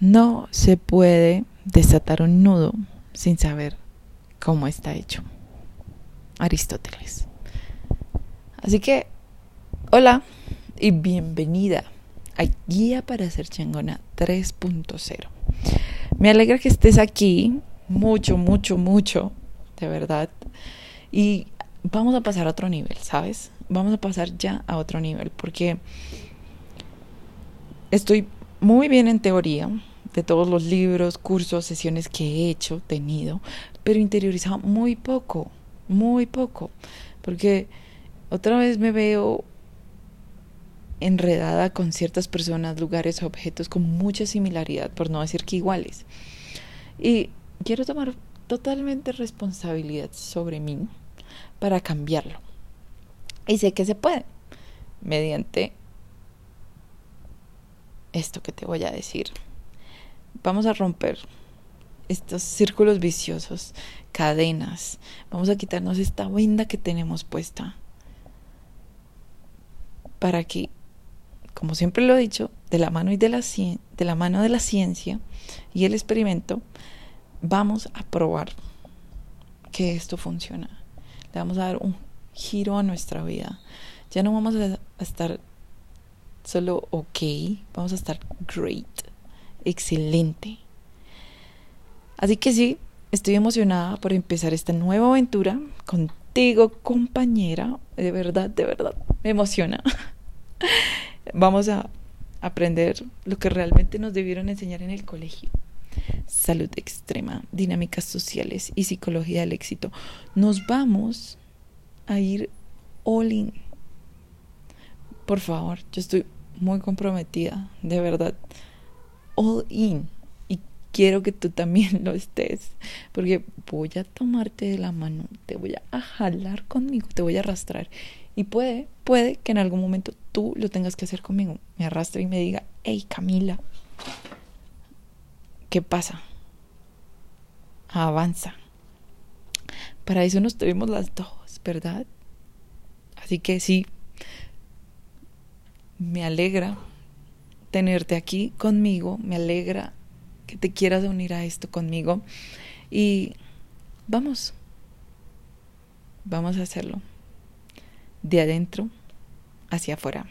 No se puede desatar un nudo sin saber cómo está hecho. Aristóteles. Así que, hola y bienvenida a Guía para ser chingona 3.0. Me alegra que estés aquí, mucho, mucho, mucho, de verdad. Y vamos a pasar a otro nivel, ¿sabes? Vamos a pasar ya a otro nivel, porque estoy muy bien en teoría de todos los libros, cursos, sesiones que he hecho, tenido, pero interiorizado muy poco, muy poco, porque otra vez me veo enredada con ciertas personas, lugares, objetos con mucha similaridad, por no decir que iguales. Y quiero tomar totalmente responsabilidad sobre mí para cambiarlo. Y sé que se puede, mediante esto que te voy a decir. Vamos a romper estos círculos viciosos, cadenas. Vamos a quitarnos esta venda que tenemos puesta. Para que, como siempre lo he dicho, de la mano, y de, la, de la, mano de la ciencia y el experimento, vamos a probar que esto funciona. Le vamos a dar un giro a nuestra vida. Ya no vamos a estar solo ok, vamos a estar great, excelente. Así que sí, estoy emocionada por empezar esta nueva aventura contigo, compañera. De verdad, de verdad, me emociona. Vamos a aprender lo que realmente nos debieron enseñar en el colegio. Salud extrema, dinámicas sociales y psicología del éxito. Nos vamos a ir all in. Por favor, yo estoy muy comprometida, de verdad, all in. Y quiero que tú también lo estés, porque voy a tomarte de la mano, te voy a jalar conmigo, te voy a arrastrar. Y puede, puede que en algún momento tú lo tengas que hacer conmigo. Me arrastre y me diga, hey Camila, ¿qué pasa? Avanza. Para eso nos tuvimos las dos, ¿verdad? Así que sí, me alegra tenerte aquí conmigo, me alegra que te quieras unir a esto conmigo y vamos, vamos a hacerlo de adentro hacia afuera.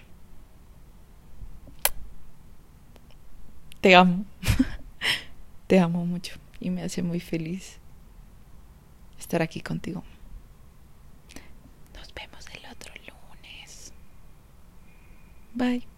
Te amo, te amo mucho y me hace muy feliz estar aquí contigo. Nos vemos el otro lunes. Bye.